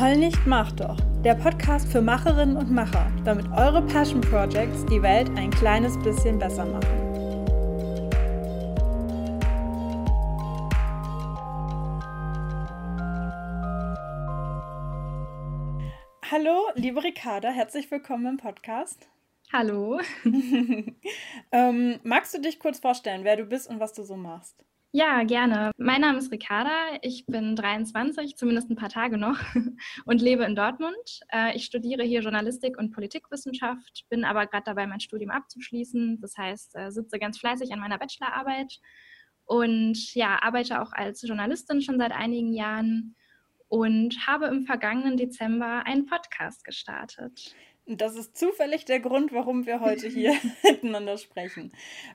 Heul nicht, mach doch. Der Podcast für Macherinnen und Macher, damit eure Passion Projects die Welt ein kleines bisschen besser machen. Hallo, liebe Ricarda, herzlich willkommen im Podcast. Hallo. ähm, magst du dich kurz vorstellen, wer du bist und was du so machst? Ja, gerne. Mein Name ist Ricarda. Ich bin 23, zumindest ein paar Tage noch, und lebe in Dortmund. Äh, ich studiere hier Journalistik und Politikwissenschaft, bin aber gerade dabei, mein Studium abzuschließen. Das heißt, äh, sitze ganz fleißig an meiner Bachelorarbeit und ja, arbeite auch als Journalistin schon seit einigen Jahren und habe im vergangenen Dezember einen Podcast gestartet. Und das ist zufällig der Grund, warum wir heute hier miteinander sprechen.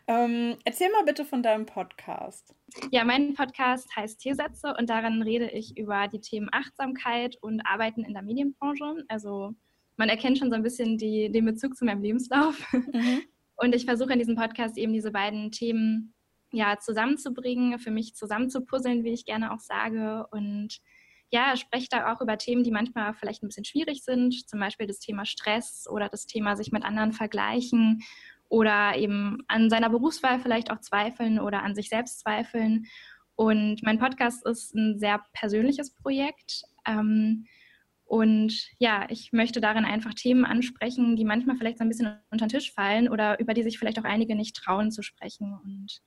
Ähm, erzähl mal bitte von deinem Podcast. Ja, mein Podcast heißt Tiersätze und darin rede ich über die Themen Achtsamkeit und Arbeiten in der Medienbranche. Also man erkennt schon so ein bisschen die, den Bezug zu meinem Lebenslauf. Mhm. Und ich versuche in diesem Podcast eben diese beiden Themen ja, zusammenzubringen, für mich zusammenzupuzzeln, wie ich gerne auch sage. Und ja, spreche da auch über Themen, die manchmal vielleicht ein bisschen schwierig sind, zum Beispiel das Thema Stress oder das Thema sich mit anderen vergleichen oder eben an seiner Berufswahl vielleicht auch zweifeln oder an sich selbst zweifeln. Und mein Podcast ist ein sehr persönliches Projekt. Ähm, und ja, ich möchte darin einfach Themen ansprechen, die manchmal vielleicht so ein bisschen unter den Tisch fallen oder über die sich vielleicht auch einige nicht trauen zu sprechen. Und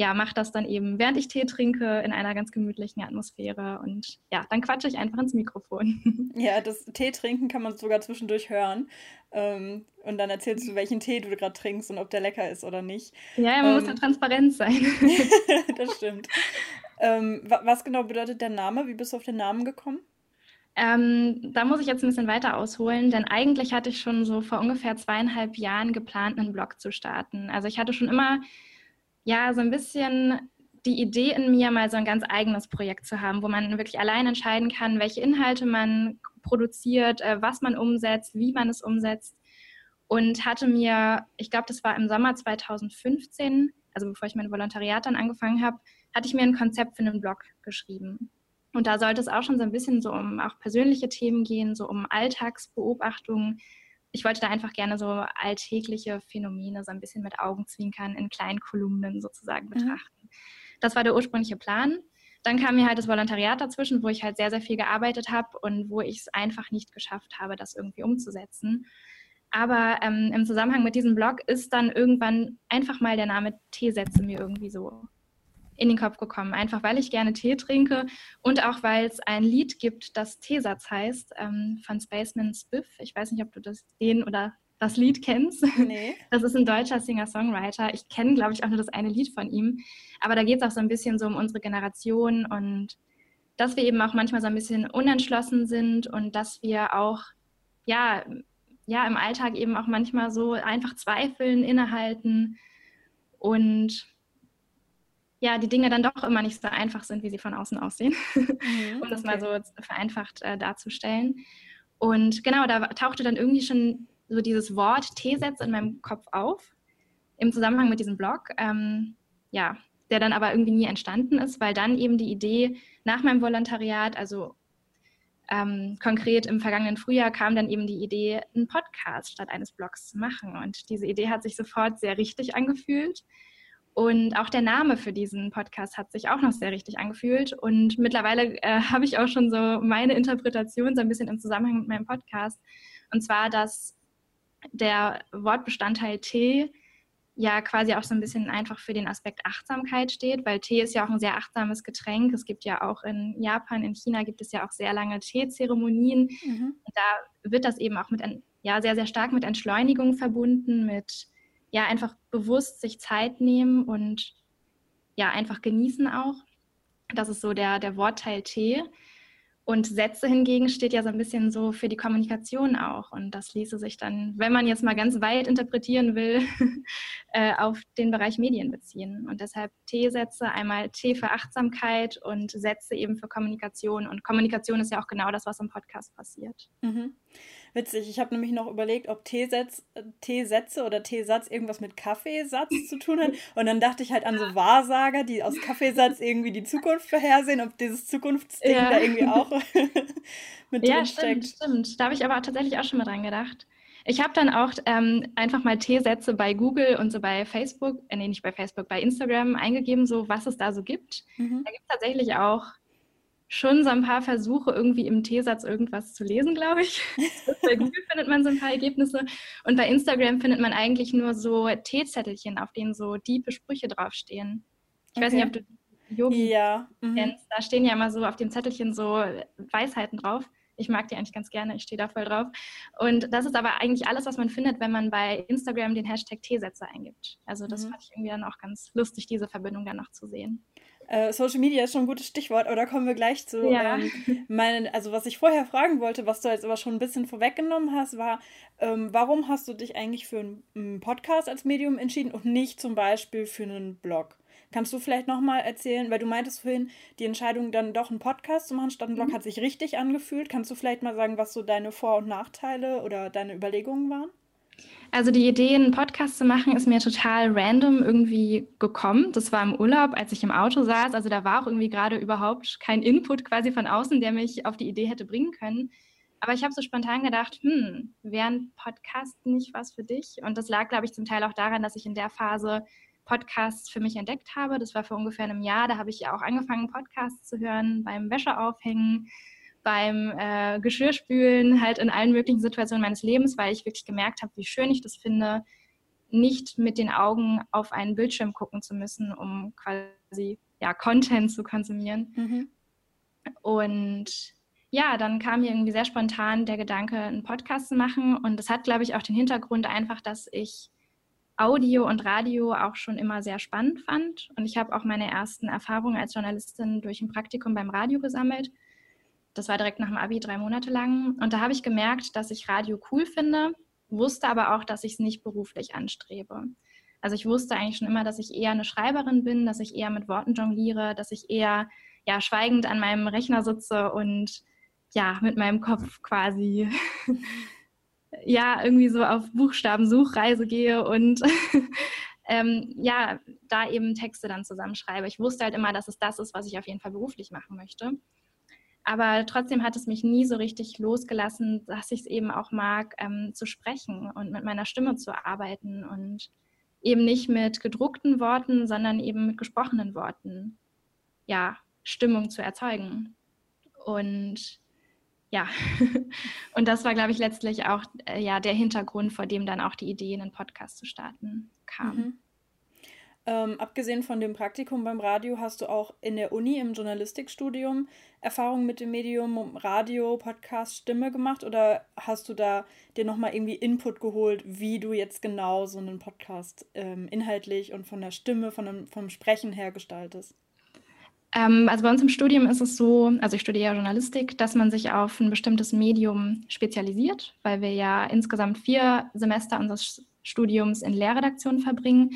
ja, mache das dann eben, während ich Tee trinke, in einer ganz gemütlichen Atmosphäre. Und ja, dann quatsche ich einfach ins Mikrofon. Ja, das Tee trinken kann man sogar zwischendurch hören. Ähm, und dann erzählst du, welchen Tee du gerade trinkst und ob der lecker ist oder nicht. Ja, man ähm, muss ja transparent sein. das stimmt. Ähm, was genau bedeutet der Name? Wie bist du auf den Namen gekommen? Ähm, da muss ich jetzt ein bisschen weiter ausholen, denn eigentlich hatte ich schon so vor ungefähr zweieinhalb Jahren geplant, einen Blog zu starten. Also ich hatte schon immer ja, so ein bisschen die Idee in mir, mal so ein ganz eigenes Projekt zu haben, wo man wirklich allein entscheiden kann, welche Inhalte man produziert, äh, was man umsetzt, wie man es umsetzt. Und hatte mir, ich glaube, das war im Sommer 2015, also bevor ich mein Volontariat dann angefangen habe, hatte ich mir ein Konzept für einen Blog geschrieben. Und da sollte es auch schon so ein bisschen so um auch persönliche Themen gehen, so um Alltagsbeobachtungen, ich wollte da einfach gerne so alltägliche Phänomene so ein bisschen mit Augenzwinkern in kleinen Kolumnen sozusagen mhm. betrachten. Mhm. Das war der ursprüngliche Plan. Dann kam mir halt das Volontariat dazwischen, wo ich halt sehr, sehr viel gearbeitet habe und wo ich es einfach nicht geschafft habe, das irgendwie umzusetzen. Aber ähm, im Zusammenhang mit diesem Blog ist dann irgendwann einfach mal der Name Teesätze mir irgendwie so in den Kopf gekommen. Einfach weil ich gerne Tee trinke und auch weil es ein Lied gibt, das Teesatz heißt, ähm, von Spaceman Spiff. Ich weiß nicht, ob du das den oder das Lied kennst. Nee. Das ist ein deutscher Singer-Songwriter. Ich kenne, glaube ich, auch nur das eine Lied von ihm. Aber da geht es auch so ein bisschen so um unsere Generation und dass wir eben auch manchmal so ein bisschen unentschlossen sind und dass wir auch, ja, ja, im Alltag eben auch manchmal so einfach zweifeln, innehalten und ja, die Dinge dann doch immer nicht so einfach sind, wie sie von außen aussehen, mhm, um das okay. mal so vereinfacht äh, darzustellen. Und genau, da tauchte dann irgendwie schon so dieses Wort T-Sätze in meinem Kopf auf, im Zusammenhang mit diesem Blog, ähm, ja, der dann aber irgendwie nie entstanden ist, weil dann eben die Idee nach meinem Volontariat, also ähm, konkret im vergangenen Frühjahr kam dann eben die Idee, einen Podcast statt eines Blogs zu machen. Und diese Idee hat sich sofort sehr richtig angefühlt. Und auch der Name für diesen Podcast hat sich auch noch sehr richtig angefühlt. Und mittlerweile äh, habe ich auch schon so meine Interpretation so ein bisschen im Zusammenhang mit meinem Podcast. Und zwar, dass der Wortbestandteil Tee ja quasi auch so ein bisschen einfach für den Aspekt Achtsamkeit steht, weil Tee ist ja auch ein sehr achtsames Getränk. Es gibt ja auch in Japan, in China gibt es ja auch sehr lange Teezeremonien. Mhm. Und da wird das eben auch mit ja, sehr, sehr stark mit Entschleunigung verbunden, mit ja einfach bewusst sich Zeit nehmen und ja einfach genießen auch. Das ist so der, der Wortteil T. Und Sätze hingegen steht ja so ein bisschen so für die Kommunikation auch. Und das ließe sich dann, wenn man jetzt mal ganz weit interpretieren will, äh, auf den Bereich Medien beziehen. Und deshalb T-Sätze, einmal T für Achtsamkeit und Sätze eben für Kommunikation. Und Kommunikation ist ja auch genau das, was im Podcast passiert. Mhm. Witzig, ich habe nämlich noch überlegt, ob T-Sätze oder T-Satz irgendwas mit Kaffeesatz zu tun hat. Und dann dachte ich halt an so Wahrsager, die aus Kaffeesatz irgendwie die Zukunft vorhersehen, ob dieses Zukunftsding ja. da irgendwie auch mit ja, drin steckt. Ja, stimmt, stimmt. Da habe ich aber tatsächlich auch schon mal dran gedacht. Ich habe dann auch ähm, einfach mal T-Sätze bei Google und so bei Facebook, äh, nee, nicht bei Facebook, bei Instagram eingegeben, so was es da so gibt. Mhm. Da gibt es tatsächlich auch schon so ein paar Versuche, irgendwie im T-Satz irgendwas zu lesen, glaube ich. bei Google findet man so ein paar Ergebnisse. Und bei Instagram findet man eigentlich nur so T-Zettelchen, auf denen so diepe Sprüche draufstehen. Ich okay. weiß nicht, ob du Yogi ja. Mhm. kennst. Da stehen ja immer so auf dem Zettelchen so Weisheiten drauf. Ich mag die eigentlich ganz gerne, ich stehe da voll drauf. Und das ist aber eigentlich alles, was man findet, wenn man bei Instagram den Hashtag T-Sätze eingibt. Also das mhm. fand ich irgendwie dann auch ganz lustig, diese Verbindung dann noch zu sehen. Äh, Social Media ist schon ein gutes Stichwort, aber da kommen wir gleich zu. Ja. Ähm, meinen, also was ich vorher fragen wollte, was du jetzt aber schon ein bisschen vorweggenommen hast, war, ähm, warum hast du dich eigentlich für einen Podcast als Medium entschieden und nicht zum Beispiel für einen Blog? Kannst du vielleicht nochmal erzählen, weil du meintest vorhin, die Entscheidung dann doch einen Podcast zu machen statt einen Blog mhm. hat sich richtig angefühlt. Kannst du vielleicht mal sagen, was so deine Vor- und Nachteile oder deine Überlegungen waren? Also die Idee, einen Podcast zu machen, ist mir total random irgendwie gekommen. Das war im Urlaub, als ich im Auto saß. Also da war auch irgendwie gerade überhaupt kein Input quasi von außen, der mich auf die Idee hätte bringen können. Aber ich habe so spontan gedacht, hm, wäre ein Podcast nicht was für dich? Und das lag, glaube ich, zum Teil auch daran, dass ich in der Phase Podcasts für mich entdeckt habe. Das war vor ungefähr einem Jahr. Da habe ich ja auch angefangen, Podcasts zu hören beim Wäscheaufhängen beim äh, Geschirrspülen, halt in allen möglichen Situationen meines Lebens, weil ich wirklich gemerkt habe, wie schön ich das finde, nicht mit den Augen auf einen Bildschirm gucken zu müssen, um quasi ja, Content zu konsumieren. Mhm. Und ja, dann kam mir irgendwie sehr spontan der Gedanke, einen Podcast zu machen. Und das hat, glaube ich, auch den Hintergrund einfach, dass ich Audio und Radio auch schon immer sehr spannend fand. Und ich habe auch meine ersten Erfahrungen als Journalistin durch ein Praktikum beim Radio gesammelt das war direkt nach dem Abi drei Monate lang. Und da habe ich gemerkt, dass ich Radio cool finde, wusste aber auch, dass ich es nicht beruflich anstrebe. Also ich wusste eigentlich schon immer, dass ich eher eine Schreiberin bin, dass ich eher mit Worten jongliere, dass ich eher ja, schweigend an meinem Rechner sitze und ja, mit meinem Kopf quasi ja, irgendwie so auf Buchstabensuchreise gehe und ähm, ja, da eben Texte dann zusammenschreibe. Ich wusste halt immer, dass es das ist, was ich auf jeden Fall beruflich machen möchte. Aber trotzdem hat es mich nie so richtig losgelassen, dass ich es eben auch mag, ähm, zu sprechen und mit meiner Stimme zu arbeiten und eben nicht mit gedruckten Worten, sondern eben mit gesprochenen Worten, ja, Stimmung zu erzeugen. Und ja, und das war, glaube ich, letztlich auch äh, ja, der Hintergrund, vor dem dann auch die Idee, einen Podcast zu starten, kam. Mhm. Ähm, abgesehen von dem Praktikum beim Radio hast du auch in der Uni im Journalistikstudium Erfahrungen mit dem Medium Radio, Podcast, Stimme gemacht oder hast du da dir nochmal irgendwie Input geholt, wie du jetzt genau so einen Podcast ähm, inhaltlich und von der Stimme, von dem, vom Sprechen her gestaltest? Ähm, also bei uns im Studium ist es so, also ich studiere Journalistik, dass man sich auf ein bestimmtes Medium spezialisiert, weil wir ja insgesamt vier Semester unseres Studiums in Lehrredaktion verbringen.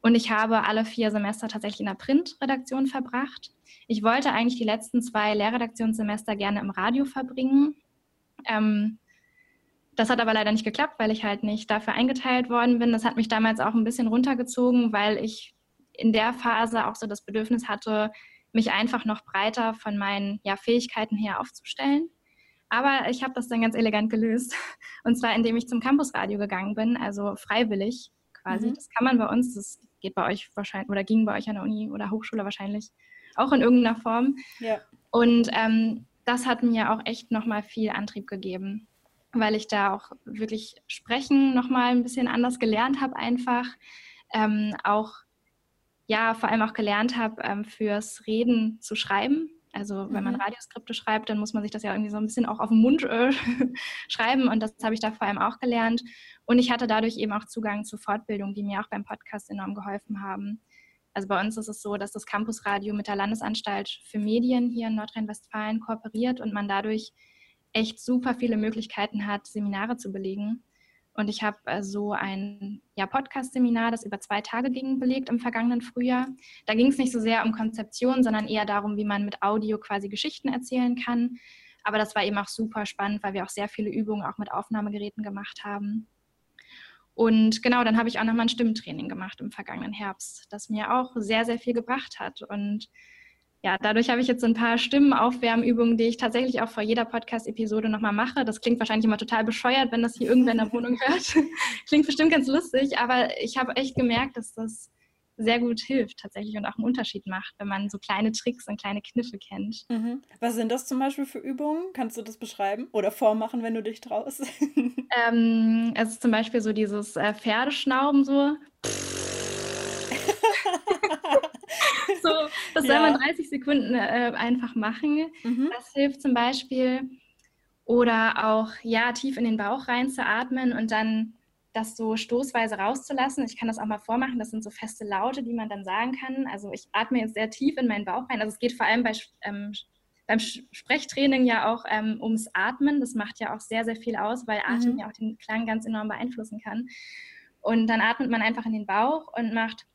Und ich habe alle vier Semester tatsächlich in der Printredaktion verbracht. Ich wollte eigentlich die letzten zwei Lehrredaktionssemester gerne im Radio verbringen. Ähm, das hat aber leider nicht geklappt, weil ich halt nicht dafür eingeteilt worden bin. Das hat mich damals auch ein bisschen runtergezogen, weil ich in der Phase auch so das Bedürfnis hatte, mich einfach noch breiter von meinen ja, Fähigkeiten her aufzustellen. Aber ich habe das dann ganz elegant gelöst. Und zwar, indem ich zum Campusradio gegangen bin, also freiwillig quasi. Mhm. Das kann man bei uns, das geht bei euch wahrscheinlich oder ging bei euch an der Uni oder Hochschule wahrscheinlich auch in irgendeiner Form. Ja. Und ähm, das hat mir auch echt nochmal viel Antrieb gegeben, weil ich da auch wirklich sprechen nochmal ein bisschen anders gelernt habe einfach. Ähm, auch, ja, vor allem auch gelernt habe, ähm, fürs Reden zu schreiben. Also wenn man mhm. Radioskripte schreibt, dann muss man sich das ja irgendwie so ein bisschen auch auf den Mund äh, schreiben und das habe ich da vor allem auch gelernt. Und ich hatte dadurch eben auch Zugang zu Fortbildungen, die mir auch beim Podcast enorm geholfen haben. Also bei uns ist es so, dass das Campusradio mit der Landesanstalt für Medien hier in Nordrhein-Westfalen kooperiert und man dadurch echt super viele Möglichkeiten hat, Seminare zu belegen. Und ich habe äh, so ein ja, Podcast-Seminar, das über zwei Tage ging, belegt im vergangenen Frühjahr. Da ging es nicht so sehr um Konzeption, sondern eher darum, wie man mit Audio quasi Geschichten erzählen kann Aber das war eben auch super spannend, weil wir auch sehr viele Übungen auch mit Aufnahmegeräten gemacht haben. Und genau, dann habe ich auch nochmal ein Stimmtraining gemacht im vergangenen Herbst, das mir auch sehr, sehr viel gebracht hat. Und ja, dadurch habe ich jetzt so ein paar Stimmenaufwärmübungen, die ich tatsächlich auch vor jeder Podcast-Episode nochmal mache. Das klingt wahrscheinlich immer total bescheuert, wenn das hier irgendwer in der Wohnung hört. klingt bestimmt ganz lustig, aber ich habe echt gemerkt, dass das sehr gut hilft tatsächlich und auch einen Unterschied macht, wenn man so kleine Tricks und kleine Kniffe kennt. Mhm. Was sind das zum Beispiel für Übungen? Kannst du das beschreiben oder vormachen, wenn du dich traust? ähm, es ist zum Beispiel so dieses äh, Pferdeschnauben so. so, das soll man 30 Sekunden äh, einfach machen. Mhm. Das hilft zum Beispiel. Oder auch, ja, tief in den Bauch rein zu atmen und dann das so stoßweise rauszulassen. Ich kann das auch mal vormachen. Das sind so feste Laute, die man dann sagen kann. Also ich atme jetzt sehr tief in meinen Bauch rein. Also es geht vor allem bei, ähm, beim Sprechtraining ja auch ähm, ums Atmen. Das macht ja auch sehr, sehr viel aus, weil Atem mhm. ja auch den Klang ganz enorm beeinflussen kann. Und dann atmet man einfach in den Bauch und macht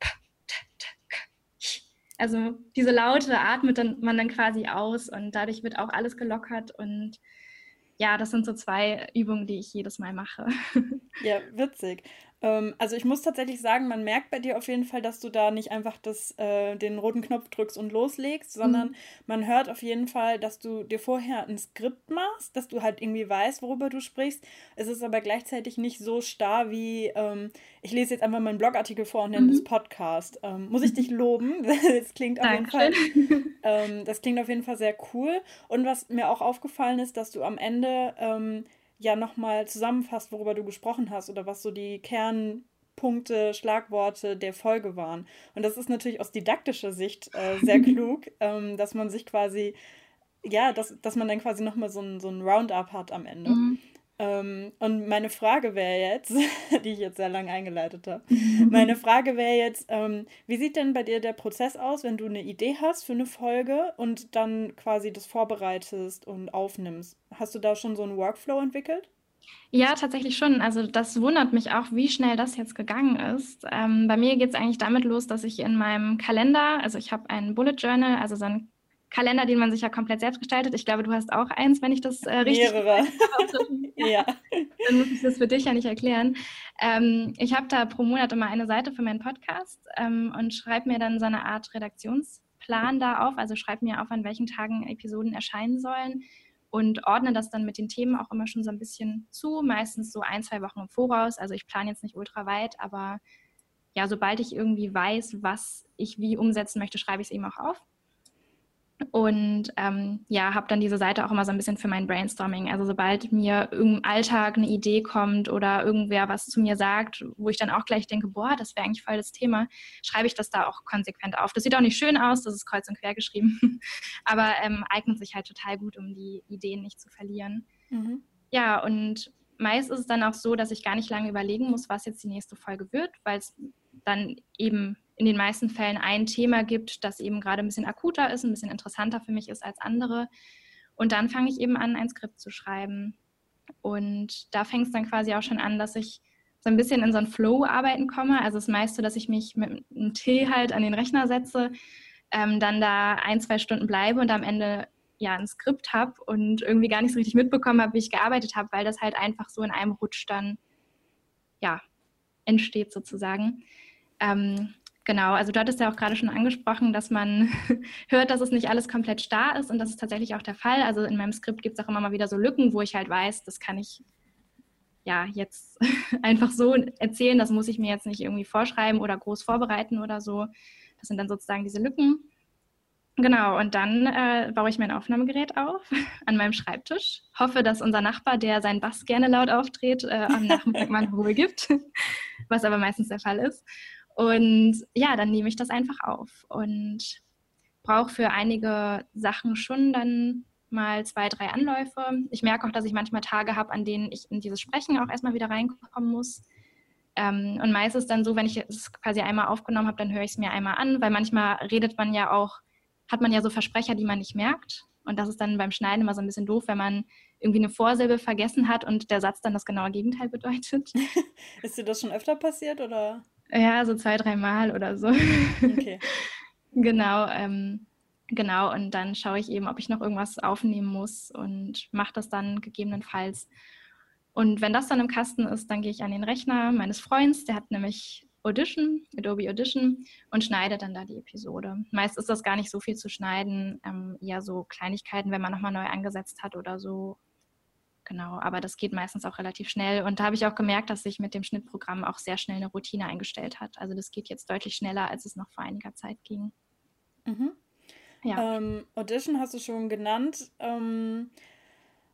also diese Laute atmet dann, man dann quasi aus und dadurch wird auch alles gelockert und ja, das sind so zwei Übungen, die ich jedes Mal mache. Ja, witzig. Ähm, also ich muss tatsächlich sagen, man merkt bei dir auf jeden Fall, dass du da nicht einfach das, äh, den roten Knopf drückst und loslegst, sondern mhm. man hört auf jeden Fall, dass du dir vorher ein Skript machst, dass du halt irgendwie weißt, worüber du sprichst. Es ist aber gleichzeitig nicht so starr wie, ähm, ich lese jetzt einfach meinen Blogartikel vor und nenne mhm. das Podcast. Ähm, muss ich dich loben? das klingt auf jeden Fall, ähm, das klingt auf jeden Fall sehr cool. Und was mir auch aufgefallen ist, dass du am Ende ähm, ja nochmal zusammenfasst, worüber du gesprochen hast oder was so die Kernpunkte, Schlagworte der Folge waren. Und das ist natürlich aus didaktischer Sicht äh, sehr klug, ähm, dass man sich quasi, ja, dass, dass man dann quasi nochmal so ein, so ein Roundup hat am Ende. Mhm. Ähm, und meine Frage wäre jetzt, die ich jetzt sehr lange eingeleitet habe, meine Frage wäre jetzt, ähm, wie sieht denn bei dir der Prozess aus, wenn du eine Idee hast für eine Folge und dann quasi das vorbereitest und aufnimmst? Hast du da schon so einen Workflow entwickelt? Ja, tatsächlich schon. Also das wundert mich auch, wie schnell das jetzt gegangen ist. Ähm, bei mir geht es eigentlich damit los, dass ich in meinem Kalender, also ich habe ein Bullet Journal, also so ein Kalender, den man sich ja komplett selbst gestaltet. Ich glaube, du hast auch eins, wenn ich das äh, richtig Mehrere. ja. Dann muss ich das für dich ja nicht erklären. Ähm, ich habe da pro Monat immer eine Seite für meinen Podcast ähm, und schreibe mir dann so eine Art Redaktionsplan da auf. Also schreibe mir auf, an welchen Tagen Episoden erscheinen sollen und ordne das dann mit den Themen auch immer schon so ein bisschen zu, meistens so ein, zwei Wochen im Voraus. Also ich plane jetzt nicht ultra weit, aber ja, sobald ich irgendwie weiß, was ich wie umsetzen möchte, schreibe ich es eben auch auf. Und ähm, ja, habe dann diese Seite auch immer so ein bisschen für mein Brainstorming. Also sobald mir im Alltag eine Idee kommt oder irgendwer was zu mir sagt, wo ich dann auch gleich denke, boah, das wäre eigentlich voll das Thema, schreibe ich das da auch konsequent auf. Das sieht auch nicht schön aus, das ist kreuz und quer geschrieben, aber ähm, eignet sich halt total gut, um die Ideen nicht zu verlieren. Mhm. Ja, und meist ist es dann auch so, dass ich gar nicht lange überlegen muss, was jetzt die nächste Folge wird, weil es dann eben in den meisten Fällen ein Thema gibt, das eben gerade ein bisschen akuter ist, ein bisschen interessanter für mich ist als andere. Und dann fange ich eben an, ein Skript zu schreiben. Und da fängt es dann quasi auch schon an, dass ich so ein bisschen in so ein Flow-Arbeiten komme. Also das meiste, dass ich mich mit einem Tee halt an den Rechner setze, ähm, dann da ein, zwei Stunden bleibe und am Ende ja ein Skript habe und irgendwie gar nicht so richtig mitbekommen habe, wie ich gearbeitet habe, weil das halt einfach so in einem Rutsch dann ja entsteht sozusagen. Ähm, Genau, also du hattest ja auch gerade schon angesprochen, dass man hört, dass es nicht alles komplett starr ist und das ist tatsächlich auch der Fall. Also in meinem Skript gibt es auch immer mal wieder so Lücken, wo ich halt weiß, das kann ich ja jetzt einfach so erzählen, das muss ich mir jetzt nicht irgendwie vorschreiben oder groß vorbereiten oder so. Das sind dann sozusagen diese Lücken. Genau, und dann äh, baue ich mein Aufnahmegerät auf an meinem Schreibtisch. Hoffe, dass unser Nachbar, der seinen Bass gerne laut auftritt, äh, am Nachmittag mal Ruhe gibt, was aber meistens der Fall ist. Und ja, dann nehme ich das einfach auf und brauche für einige Sachen schon dann mal zwei, drei Anläufe. Ich merke auch, dass ich manchmal Tage habe, an denen ich in dieses Sprechen auch erstmal wieder reinkommen muss. Ähm, und meistens dann so, wenn ich es quasi einmal aufgenommen habe, dann höre ich es mir einmal an, weil manchmal redet man ja auch, hat man ja so Versprecher, die man nicht merkt. Und das ist dann beim Schneiden immer so ein bisschen doof, wenn man irgendwie eine Vorsilbe vergessen hat und der Satz dann das genaue Gegenteil bedeutet. ist dir das schon öfter passiert oder? Ja, so zwei, dreimal oder so. Okay. genau. Ähm, Genau, und dann schaue ich eben, ob ich noch irgendwas aufnehmen muss und mache das dann gegebenenfalls. Und wenn das dann im Kasten ist, dann gehe ich an den Rechner meines Freundes, der hat nämlich Audition, Adobe Audition und schneide dann da die Episode. Meist ist das gar nicht so viel zu schneiden, ähm, eher so Kleinigkeiten, wenn man nochmal neu angesetzt hat oder so. Genau, aber das geht meistens auch relativ schnell. Und da habe ich auch gemerkt, dass sich mit dem Schnittprogramm auch sehr schnell eine Routine eingestellt hat. Also das geht jetzt deutlich schneller, als es noch vor einiger Zeit ging. Mhm. Ja. Ähm, Audition hast du schon genannt. Ähm,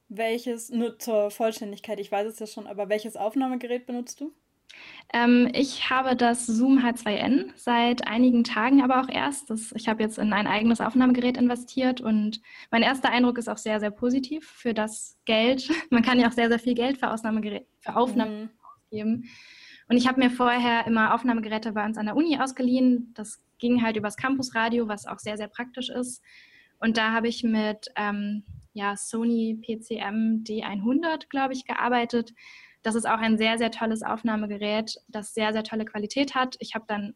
welches, nur zur Vollständigkeit, ich weiß es ja schon, aber welches Aufnahmegerät benutzt du? Ähm, ich habe das Zoom H2N seit einigen Tagen aber auch erst. Ich habe jetzt in ein eigenes Aufnahmegerät investiert und mein erster Eindruck ist auch sehr, sehr positiv für das Geld. Man kann ja auch sehr, sehr viel Geld für, Ausnahmegerät, für Aufnahmen mhm. ausgeben. Und ich habe mir vorher immer Aufnahmegeräte bei uns an der Uni ausgeliehen. Das ging halt übers Campusradio, was auch sehr, sehr praktisch ist. Und da habe ich mit ähm, ja, Sony PCM D100, glaube ich, gearbeitet. Das ist auch ein sehr, sehr tolles Aufnahmegerät, das sehr, sehr tolle Qualität hat. Ich habe dann ein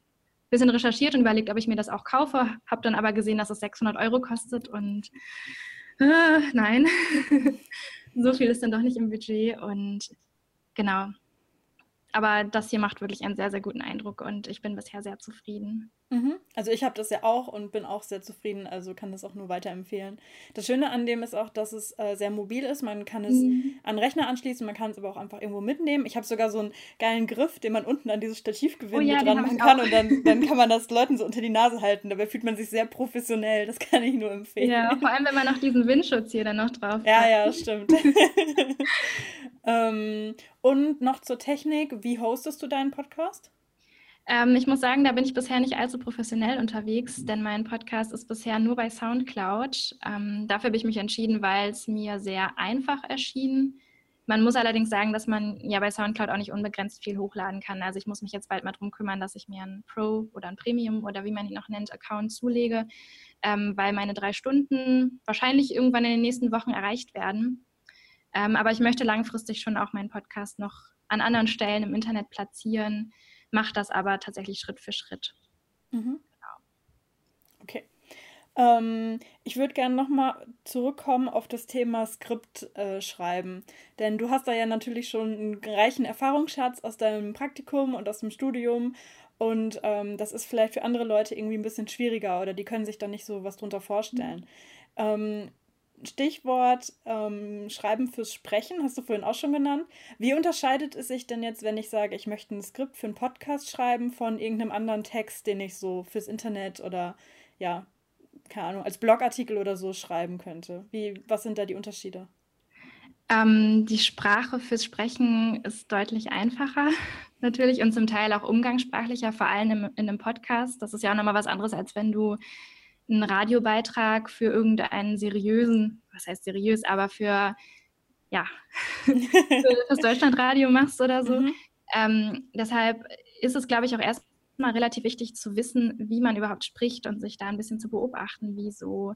bisschen recherchiert und überlegt, ob ich mir das auch kaufe, habe dann aber gesehen, dass es 600 Euro kostet und äh, nein, so viel ist dann doch nicht im Budget und genau, aber das hier macht wirklich einen sehr, sehr guten Eindruck und ich bin bisher sehr zufrieden. Mhm. Also ich habe das ja auch und bin auch sehr zufrieden, also kann das auch nur weiterempfehlen. Das Schöne an dem ist auch, dass es äh, sehr mobil ist. Man kann es mhm. an Rechner anschließen, man kann es aber auch einfach irgendwo mitnehmen. Ich habe sogar so einen geilen Griff, den man unten an dieses Stativgewinde oh, ja, dran machen kann und dann, dann kann man das Leuten so unter die Nase halten. Dabei fühlt man sich sehr professionell. Das kann ich nur empfehlen. Ja, vor allem wenn man noch diesen Windschutz hier dann noch drauf hat. Ja, ja, stimmt. ähm, und noch zur Technik, wie hostest du deinen Podcast? Ähm, ich muss sagen, da bin ich bisher nicht allzu professionell unterwegs, denn mein Podcast ist bisher nur bei SoundCloud. Ähm, dafür habe ich mich entschieden, weil es mir sehr einfach erschien. Man muss allerdings sagen, dass man ja bei SoundCloud auch nicht unbegrenzt viel hochladen kann. Also ich muss mich jetzt bald mal darum kümmern, dass ich mir einen Pro oder ein Premium oder wie man ihn noch nennt, Account zulege, ähm, weil meine drei Stunden wahrscheinlich irgendwann in den nächsten Wochen erreicht werden. Ähm, aber ich möchte langfristig schon auch meinen Podcast noch an anderen Stellen im Internet platzieren mache das aber tatsächlich Schritt für Schritt. Mhm. Genau. Okay. Ähm, ich würde gerne nochmal zurückkommen auf das Thema Skript äh, schreiben. Denn du hast da ja natürlich schon einen reichen Erfahrungsschatz aus deinem Praktikum und aus dem Studium. Und ähm, das ist vielleicht für andere Leute irgendwie ein bisschen schwieriger oder die können sich da nicht so was drunter vorstellen. Mhm. Ähm, Stichwort ähm, Schreiben fürs Sprechen, hast du vorhin auch schon genannt. Wie unterscheidet es sich denn jetzt, wenn ich sage, ich möchte ein Skript für einen Podcast schreiben von irgendeinem anderen Text, den ich so fürs Internet oder ja, keine Ahnung, als Blogartikel oder so schreiben könnte? Wie, was sind da die Unterschiede? Ähm, die Sprache fürs Sprechen ist deutlich einfacher natürlich und zum Teil auch umgangssprachlicher, vor allem im, in einem Podcast. Das ist ja auch nochmal was anderes, als wenn du einen Radiobeitrag für irgendeinen seriösen, was heißt seriös, aber für, ja, für das Deutschlandradio machst oder so. Mhm. Ähm, deshalb ist es, glaube ich, auch erstmal relativ wichtig zu wissen, wie man überhaupt spricht und sich da ein bisschen zu beobachten, wie so,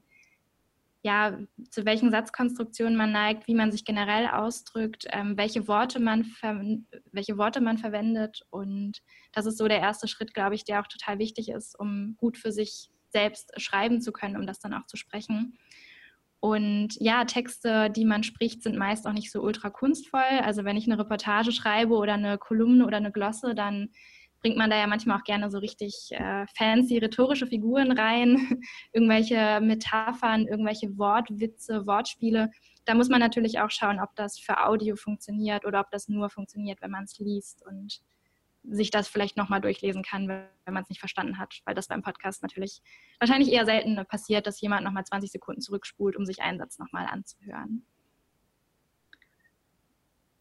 ja, zu welchen Satzkonstruktionen man neigt, wie man sich generell ausdrückt, ähm, welche, Worte man welche Worte man verwendet. Und das ist so der erste Schritt, glaube ich, der auch total wichtig ist, um gut für sich selbst schreiben zu können, um das dann auch zu sprechen. Und ja, Texte, die man spricht, sind meist auch nicht so ultra kunstvoll. Also wenn ich eine Reportage schreibe oder eine Kolumne oder eine Glosse, dann bringt man da ja manchmal auch gerne so richtig äh, fancy rhetorische Figuren rein, irgendwelche Metaphern, irgendwelche Wortwitze, Wortspiele. Da muss man natürlich auch schauen, ob das für Audio funktioniert oder ob das nur funktioniert, wenn man es liest. Und sich das vielleicht nochmal durchlesen kann, wenn man es nicht verstanden hat, weil das beim Podcast natürlich wahrscheinlich eher selten passiert, dass jemand nochmal 20 Sekunden zurückspult, um sich einen Satz nochmal anzuhören.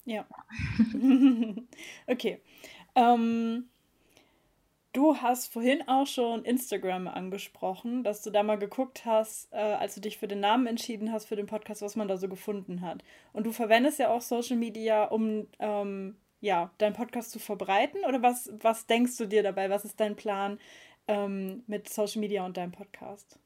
Ja. okay. Ähm, du hast vorhin auch schon Instagram angesprochen, dass du da mal geguckt hast, äh, als du dich für den Namen entschieden hast für den Podcast, was man da so gefunden hat. Und du verwendest ja auch Social Media, um ähm, ja, deinen Podcast zu verbreiten? Oder was, was denkst du dir dabei? Was ist dein Plan ähm, mit Social Media und deinem Podcast?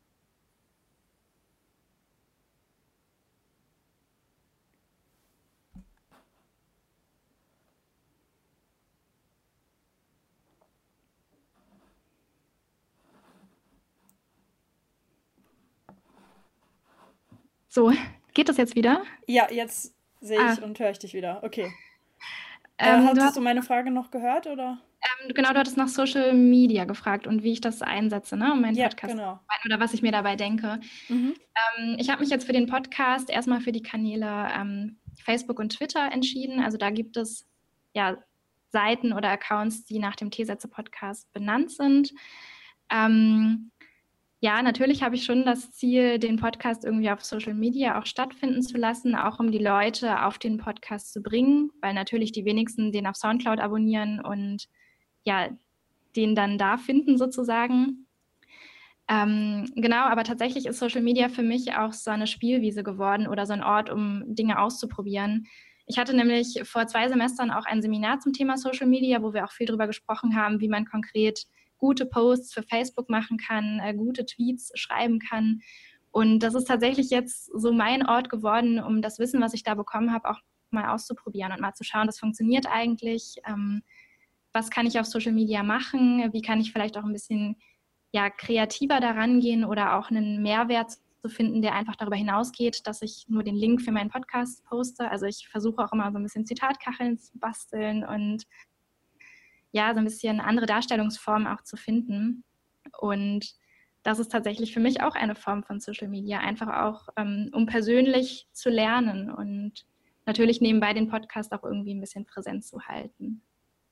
So, geht das jetzt wieder? Ja, jetzt sehe ich ah. und höre ich dich wieder. Okay. Ähm, äh, hattest du, hast, du meine Frage noch gehört oder? Ähm, genau, du hattest nach Social Media gefragt und wie ich das einsetze, ne, um meinen ja, Podcast genau. oder was ich mir dabei denke. Mhm. Ähm, ich habe mich jetzt für den Podcast erstmal für die Kanäle ähm, Facebook und Twitter entschieden. Also da gibt es ja Seiten oder Accounts, die nach dem T-Sätze-Podcast benannt sind. Ähm, ja, natürlich habe ich schon das Ziel, den Podcast irgendwie auf Social Media auch stattfinden zu lassen, auch um die Leute auf den Podcast zu bringen, weil natürlich die wenigsten den auf Soundcloud abonnieren und ja, den dann da finden sozusagen. Ähm, genau, aber tatsächlich ist Social Media für mich auch so eine Spielwiese geworden oder so ein Ort, um Dinge auszuprobieren. Ich hatte nämlich vor zwei Semestern auch ein Seminar zum Thema Social Media, wo wir auch viel darüber gesprochen haben, wie man konkret gute Posts für Facebook machen kann, äh, gute Tweets schreiben kann. Und das ist tatsächlich jetzt so mein Ort geworden, um das Wissen, was ich da bekommen habe, auch mal auszuprobieren und mal zu schauen, was funktioniert eigentlich, ähm, was kann ich auf Social Media machen, wie kann ich vielleicht auch ein bisschen ja, kreativer daran gehen oder auch einen Mehrwert zu finden, der einfach darüber hinausgeht, dass ich nur den Link für meinen Podcast poste. Also ich versuche auch immer so ein bisschen Zitatkacheln zu basteln und ja, so ein bisschen andere Darstellungsformen auch zu finden. Und das ist tatsächlich für mich auch eine Form von Social Media, einfach auch, ähm, um persönlich zu lernen und natürlich nebenbei den Podcast auch irgendwie ein bisschen präsent zu halten.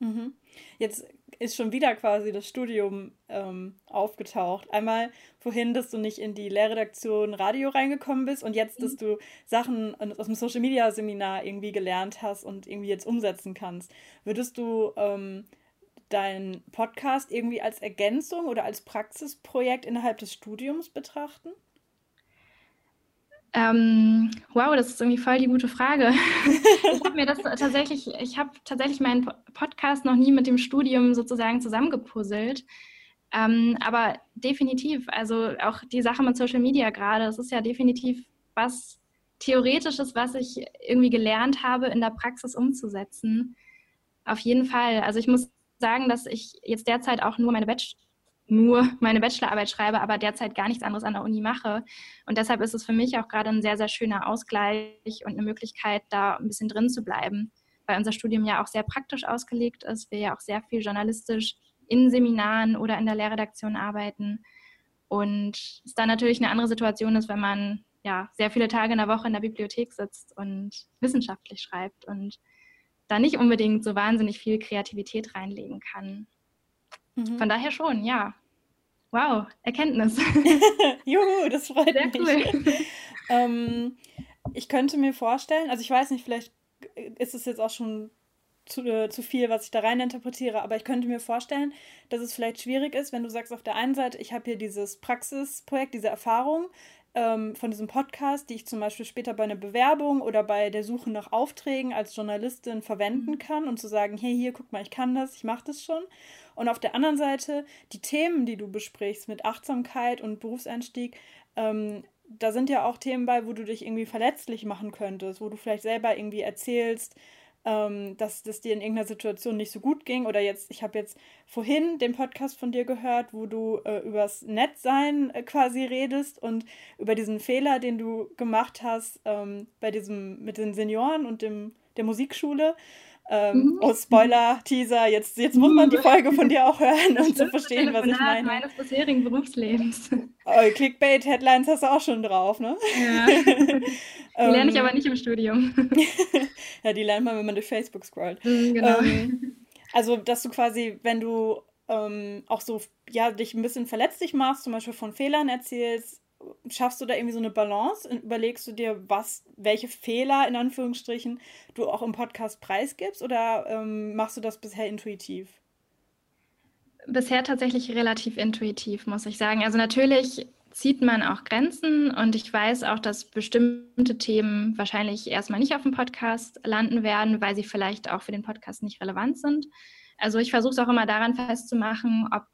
Mhm. Jetzt ist schon wieder quasi das Studium ähm, aufgetaucht. Einmal vorhin, dass du nicht in die Lehrredaktion Radio reingekommen bist und jetzt, dass mhm. du Sachen aus dem Social Media Seminar irgendwie gelernt hast und irgendwie jetzt umsetzen kannst. Würdest du ähm, deinen Podcast irgendwie als Ergänzung oder als Praxisprojekt innerhalb des Studiums betrachten? Ähm, wow, das ist irgendwie voll die gute Frage. ich habe mir das tatsächlich, ich habe tatsächlich meinen Podcast noch nie mit dem Studium sozusagen zusammengepuzzelt. Ähm, aber definitiv, also auch die Sache mit Social Media gerade, das ist ja definitiv was Theoretisches, was ich irgendwie gelernt habe, in der Praxis umzusetzen. Auf jeden Fall. Also ich muss sagen, dass ich jetzt derzeit auch nur meine, Bachelor nur meine Bachelorarbeit schreibe, aber derzeit gar nichts anderes an der Uni mache. Und deshalb ist es für mich auch gerade ein sehr, sehr schöner Ausgleich und eine Möglichkeit, da ein bisschen drin zu bleiben, weil unser Studium ja auch sehr praktisch ausgelegt ist. Wir ja auch sehr viel journalistisch in Seminaren oder in der Lehrredaktion arbeiten. Und es dann natürlich eine andere Situation ist, wenn man ja sehr viele Tage in der Woche in der Bibliothek sitzt und wissenschaftlich schreibt und da nicht unbedingt so wahnsinnig viel Kreativität reinlegen kann. Mhm. Von daher schon, ja. Wow, Erkenntnis. Juhu, das freut Sehr mich. Cool. ähm, ich könnte mir vorstellen, also ich weiß nicht, vielleicht ist es jetzt auch schon zu, äh, zu viel, was ich da rein interpretiere, aber ich könnte mir vorstellen, dass es vielleicht schwierig ist, wenn du sagst, auf der einen Seite, ich habe hier dieses Praxisprojekt, diese Erfahrung, ähm, von diesem Podcast, die ich zum Beispiel später bei einer Bewerbung oder bei der Suche nach Aufträgen als Journalistin verwenden mhm. kann und zu sagen, hey, hier, guck mal, ich kann das, ich mache das schon. Und auf der anderen Seite die Themen, die du besprichst mit Achtsamkeit und Berufseinstieg, ähm, da sind ja auch Themen bei, wo du dich irgendwie verletzlich machen könntest, wo du vielleicht selber irgendwie erzählst, ähm, dass das dir in irgendeiner Situation nicht so gut ging. Oder jetzt, ich habe jetzt vorhin den Podcast von dir gehört, wo du äh, übers Nettsein äh, quasi redest und über diesen Fehler, den du gemacht hast ähm, bei diesem, mit den Senioren und dem, der Musikschule. Ähm, mhm. Oh, Spoiler, Teaser, jetzt, jetzt muss man die Folge von dir auch hören, um zu verstehen, was ich meine. meines bisherigen Berufslebens. Oh, Clickbait-Headlines hast du auch schon drauf, ne? Ja. Die lerne ich ähm, aber nicht im Studium. ja, die lernt man, wenn man durch Facebook scrollt. Mhm, genau. Ähm, also, dass du quasi, wenn du ähm, auch so, ja, dich ein bisschen verletzlich machst, zum Beispiel von Fehlern erzählst, schaffst du da irgendwie so eine Balance? Überlegst du dir, was, welche Fehler in Anführungsstrichen du auch im Podcast preisgibst oder ähm, machst du das bisher intuitiv? Bisher tatsächlich relativ intuitiv, muss ich sagen. Also natürlich zieht man auch Grenzen und ich weiß auch, dass bestimmte Themen wahrscheinlich erstmal nicht auf dem Podcast landen werden, weil sie vielleicht auch für den Podcast nicht relevant sind. Also ich versuche es auch immer daran festzumachen, ob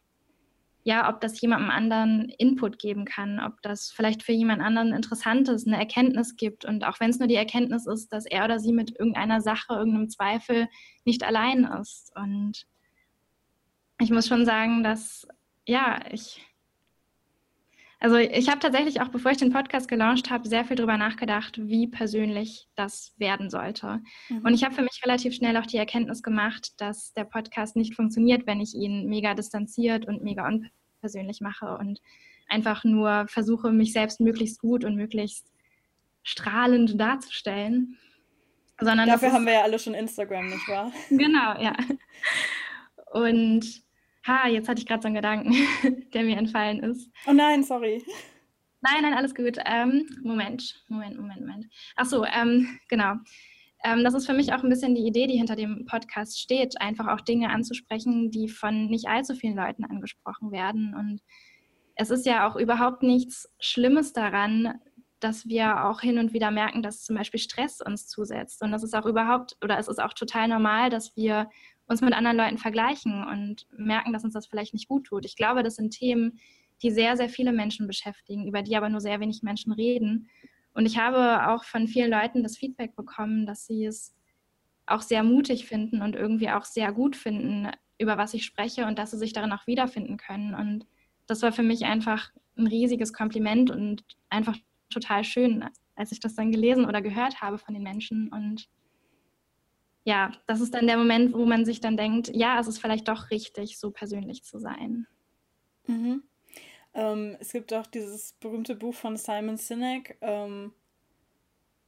ja, ob das jemandem anderen Input geben kann, ob das vielleicht für jemand anderen interessant ist, eine Erkenntnis gibt. Und auch wenn es nur die Erkenntnis ist, dass er oder sie mit irgendeiner Sache, irgendeinem Zweifel nicht allein ist. Und ich muss schon sagen, dass, ja, ich Also ich habe tatsächlich auch, bevor ich den Podcast gelauncht habe, sehr viel darüber nachgedacht, wie persönlich das werden sollte. Mhm. Und ich habe für mich relativ schnell auch die Erkenntnis gemacht, dass der Podcast nicht funktioniert, wenn ich ihn mega distanziert und mega unpersönlich mache und einfach nur versuche, mich selbst möglichst gut und möglichst strahlend darzustellen. Sondern Dafür haben wir ja alle schon Instagram, nicht wahr? Genau, ja. Und ha, jetzt hatte ich gerade so einen Gedanken, der mir entfallen ist. Oh nein, sorry. Nein, nein, alles gut. Ähm, Moment, Moment, Moment, Moment. Ach so, ähm, genau. Ähm, das ist für mich auch ein bisschen die Idee, die hinter dem Podcast steht, einfach auch Dinge anzusprechen, die von nicht allzu vielen Leuten angesprochen werden. Und es ist ja auch überhaupt nichts Schlimmes daran, dass wir auch hin und wieder merken, dass zum Beispiel Stress uns zusetzt. Und das ist auch überhaupt, oder es ist auch total normal, dass wir uns mit anderen Leuten vergleichen und merken, dass uns das vielleicht nicht gut tut. Ich glaube, das sind Themen, die sehr, sehr viele Menschen beschäftigen, über die aber nur sehr wenig Menschen reden. Und ich habe auch von vielen Leuten das Feedback bekommen, dass sie es auch sehr mutig finden und irgendwie auch sehr gut finden, über was ich spreche und dass sie sich darin auch wiederfinden können. Und das war für mich einfach ein riesiges Kompliment und einfach total schön, als ich das dann gelesen oder gehört habe von den Menschen. Und ja, das ist dann der Moment, wo man sich dann denkt, ja, es ist vielleicht doch richtig, so persönlich zu sein. Mhm. Ähm, es gibt auch dieses berühmte Buch von Simon Sinek. Ähm,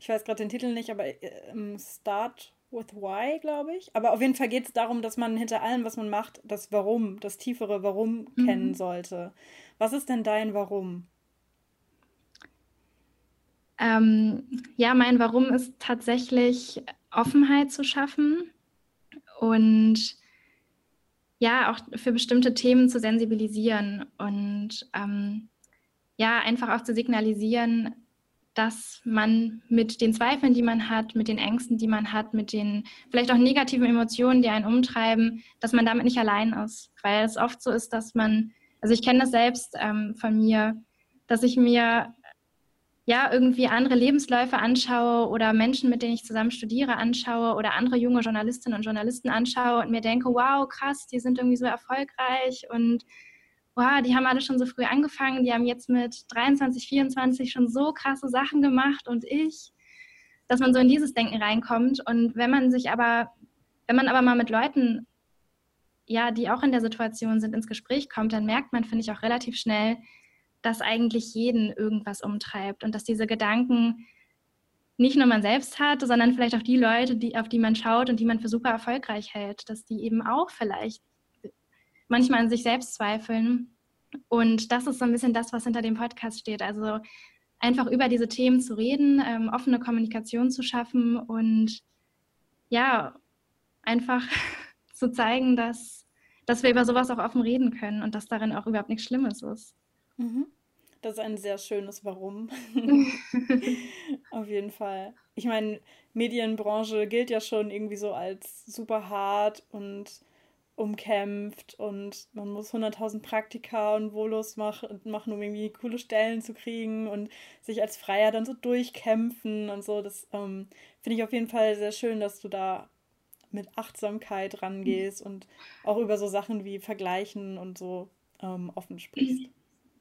ich weiß gerade den Titel nicht, aber äh, Start with Why, glaube ich. Aber auf jeden Fall geht es darum, dass man hinter allem, was man macht, das Warum, das tiefere Warum mhm. kennen sollte. Was ist denn dein Warum? Ähm, ja, mein Warum ist tatsächlich Offenheit zu schaffen und ja, auch für bestimmte Themen zu sensibilisieren und ähm, ja, einfach auch zu signalisieren, dass man mit den Zweifeln, die man hat, mit den Ängsten, die man hat, mit den vielleicht auch negativen Emotionen, die einen umtreiben, dass man damit nicht allein ist. Weil es oft so ist, dass man, also ich kenne das selbst ähm, von mir, dass ich mir ja, irgendwie andere Lebensläufe anschaue oder Menschen, mit denen ich zusammen studiere, anschaue oder andere junge Journalistinnen und Journalisten anschaue und mir denke, wow, krass, die sind irgendwie so erfolgreich und wow, die haben alle schon so früh angefangen, die haben jetzt mit 23, 24 schon so krasse Sachen gemacht und ich, dass man so in dieses Denken reinkommt. Und wenn man sich aber, wenn man aber mal mit Leuten, ja, die auch in der Situation sind, ins Gespräch kommt, dann merkt man, finde ich, auch relativ schnell, dass eigentlich jeden irgendwas umtreibt und dass diese Gedanken nicht nur man selbst hat, sondern vielleicht auch die Leute, die, auf die man schaut und die man für super erfolgreich hält, dass die eben auch vielleicht manchmal an sich selbst zweifeln. Und das ist so ein bisschen das, was hinter dem Podcast steht. Also einfach über diese Themen zu reden, ähm, offene Kommunikation zu schaffen und ja, einfach zu zeigen, dass, dass wir über sowas auch offen reden können und dass darin auch überhaupt nichts Schlimmes ist. Mhm. Das ist ein sehr schönes Warum. Auf jeden Fall. Ich meine, Medienbranche gilt ja schon irgendwie so als super hart und umkämpft und man muss 100.000 Praktika und Volos machen, machen, um irgendwie coole Stellen zu kriegen und sich als Freier dann so durchkämpfen und so. Das ähm, finde ich auf jeden Fall sehr schön, dass du da mit Achtsamkeit rangehst und auch über so Sachen wie Vergleichen und so ähm, offen sprichst.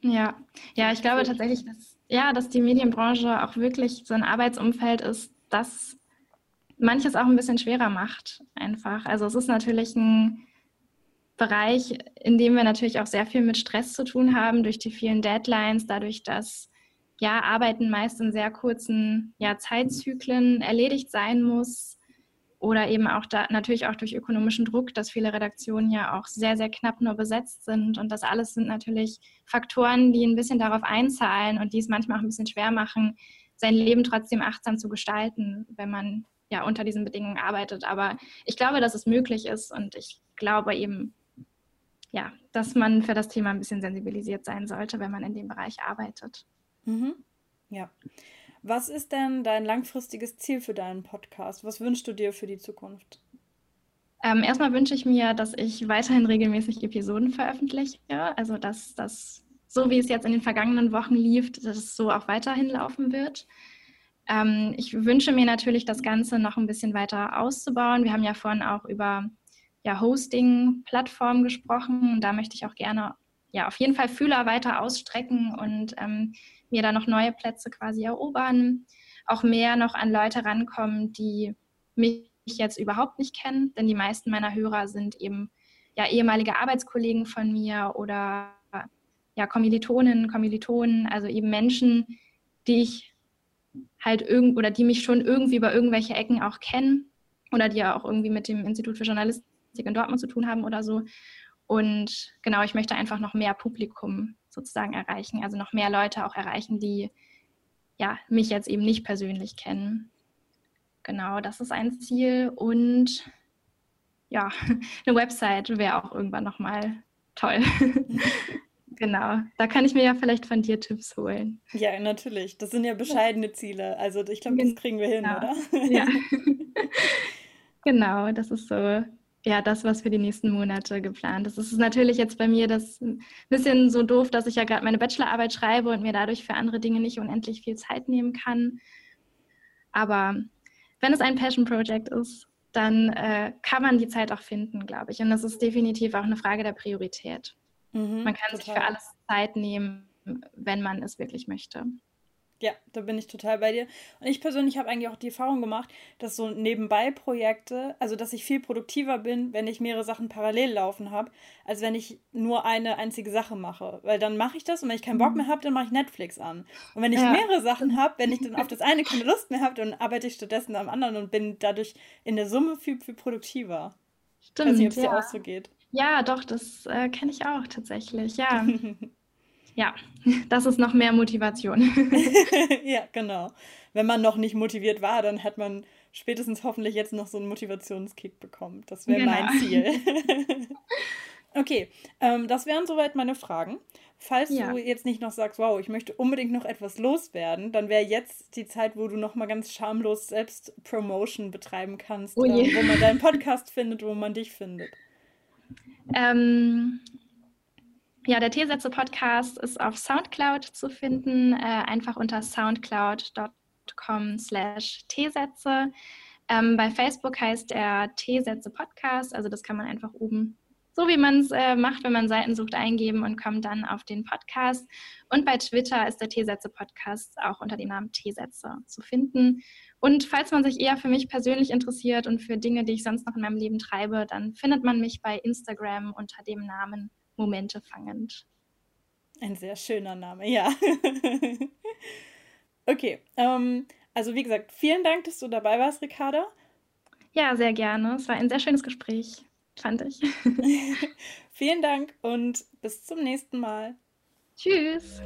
Ja, ja, ich glaube tatsächlich, dass, ja, dass die Medienbranche auch wirklich so ein Arbeitsumfeld ist, das manches auch ein bisschen schwerer macht, einfach. Also es ist natürlich ein Bereich, in dem wir natürlich auch sehr viel mit Stress zu tun haben, durch die vielen Deadlines, dadurch, dass ja, Arbeiten meist in sehr kurzen ja, Zeitzyklen erledigt sein muss oder eben auch da natürlich auch durch ökonomischen Druck, dass viele Redaktionen ja auch sehr, sehr knapp nur besetzt sind. Und das alles sind natürlich Faktoren, die ein bisschen darauf einzahlen und die es manchmal auch ein bisschen schwer machen, sein Leben trotzdem achtsam zu gestalten, wenn man ja unter diesen Bedingungen arbeitet. Aber ich glaube, dass es möglich ist und ich glaube eben, ja, dass man für das Thema ein bisschen sensibilisiert sein sollte, wenn man in dem Bereich arbeitet. Mhm. Ja. Was ist denn dein langfristiges Ziel für deinen Podcast? Was wünschst du dir für die Zukunft? Ähm, erstmal wünsche ich mir, dass ich weiterhin regelmäßig Episoden veröffentliche. Also, dass das, so wie es jetzt in den vergangenen Wochen lief, dass es so auch weiterhin laufen wird. Ähm, ich wünsche mir natürlich, das Ganze noch ein bisschen weiter auszubauen. Wir haben ja vorhin auch über ja, Hosting-Plattformen gesprochen. Da möchte ich auch gerne ja, auf jeden Fall Fühler weiter ausstrecken und ähm, mir da noch neue Plätze quasi erobern. Auch mehr noch an Leute rankommen, die mich jetzt überhaupt nicht kennen, denn die meisten meiner Hörer sind eben ja ehemalige Arbeitskollegen von mir oder ja Kommilitoninnen, Kommilitonen, also eben Menschen, die ich halt irgend oder die mich schon irgendwie über irgendwelche Ecken auch kennen oder die ja auch irgendwie mit dem Institut für Journalistik in Dortmund zu tun haben oder so. Und genau, ich möchte einfach noch mehr Publikum sozusagen erreichen, also noch mehr Leute auch erreichen, die ja mich jetzt eben nicht persönlich kennen. Genau, das ist ein Ziel und ja, eine Website wäre auch irgendwann nochmal toll. genau, da kann ich mir ja vielleicht von dir Tipps holen. Ja, natürlich. Das sind ja bescheidene Ziele. Also ich glaube, das kriegen wir hin, genau. oder? Ja. genau, das ist so ja, das, was für die nächsten Monate geplant ist. Es ist natürlich jetzt bei mir das ein bisschen so doof, dass ich ja gerade meine Bachelorarbeit schreibe und mir dadurch für andere Dinge nicht unendlich viel Zeit nehmen kann. Aber wenn es ein Passion Project ist, dann äh, kann man die Zeit auch finden, glaube ich. Und das ist definitiv auch eine Frage der Priorität. Mhm, man kann total. sich für alles Zeit nehmen, wenn man es wirklich möchte. Ja, da bin ich total bei dir. Und ich persönlich habe eigentlich auch die Erfahrung gemacht, dass so nebenbei Projekte, also dass ich viel produktiver bin, wenn ich mehrere Sachen parallel laufen habe, als wenn ich nur eine einzige Sache mache. Weil dann mache ich das und wenn ich keinen Bock mhm. mehr habe, dann mache ich Netflix an. Und wenn ich ja. mehrere Sachen habe, wenn ich dann auf das eine keine Lust mehr habe, dann arbeite ich stattdessen am anderen und bin dadurch in der Summe viel, viel produktiver. Stimmt. Ich weiß nicht, ob es ja. dir auch so geht. Ja, doch, das äh, kenne ich auch tatsächlich, ja. ja, das ist noch mehr Motivation. ja, genau. Wenn man noch nicht motiviert war, dann hat man spätestens hoffentlich jetzt noch so einen Motivationskick bekommen. Das wäre genau. mein Ziel. okay, ähm, das wären soweit meine Fragen. Falls ja. du jetzt nicht noch sagst, wow, ich möchte unbedingt noch etwas loswerden, dann wäre jetzt die Zeit, wo du noch mal ganz schamlos selbst Promotion betreiben kannst, oh ähm, wo man deinen Podcast findet, wo man dich findet. Ähm, ja, der T-Sätze-Podcast ist auf Soundcloud zu finden, äh, einfach unter soundcloud.com slash T-Sätze. Ähm, bei Facebook heißt er T-Sätze-Podcast, also das kann man einfach oben, so wie man es äh, macht, wenn man Seiten sucht, eingeben und kommt dann auf den Podcast. Und bei Twitter ist der T-Sätze-Podcast auch unter dem Namen T-Sätze zu finden. Und falls man sich eher für mich persönlich interessiert und für Dinge, die ich sonst noch in meinem Leben treibe, dann findet man mich bei Instagram unter dem Namen Momente fangend. Ein sehr schöner Name, ja. okay, ähm, also wie gesagt, vielen Dank, dass du dabei warst, Ricarda. Ja, sehr gerne. Es war ein sehr schönes Gespräch, fand ich. vielen Dank und bis zum nächsten Mal. Tschüss.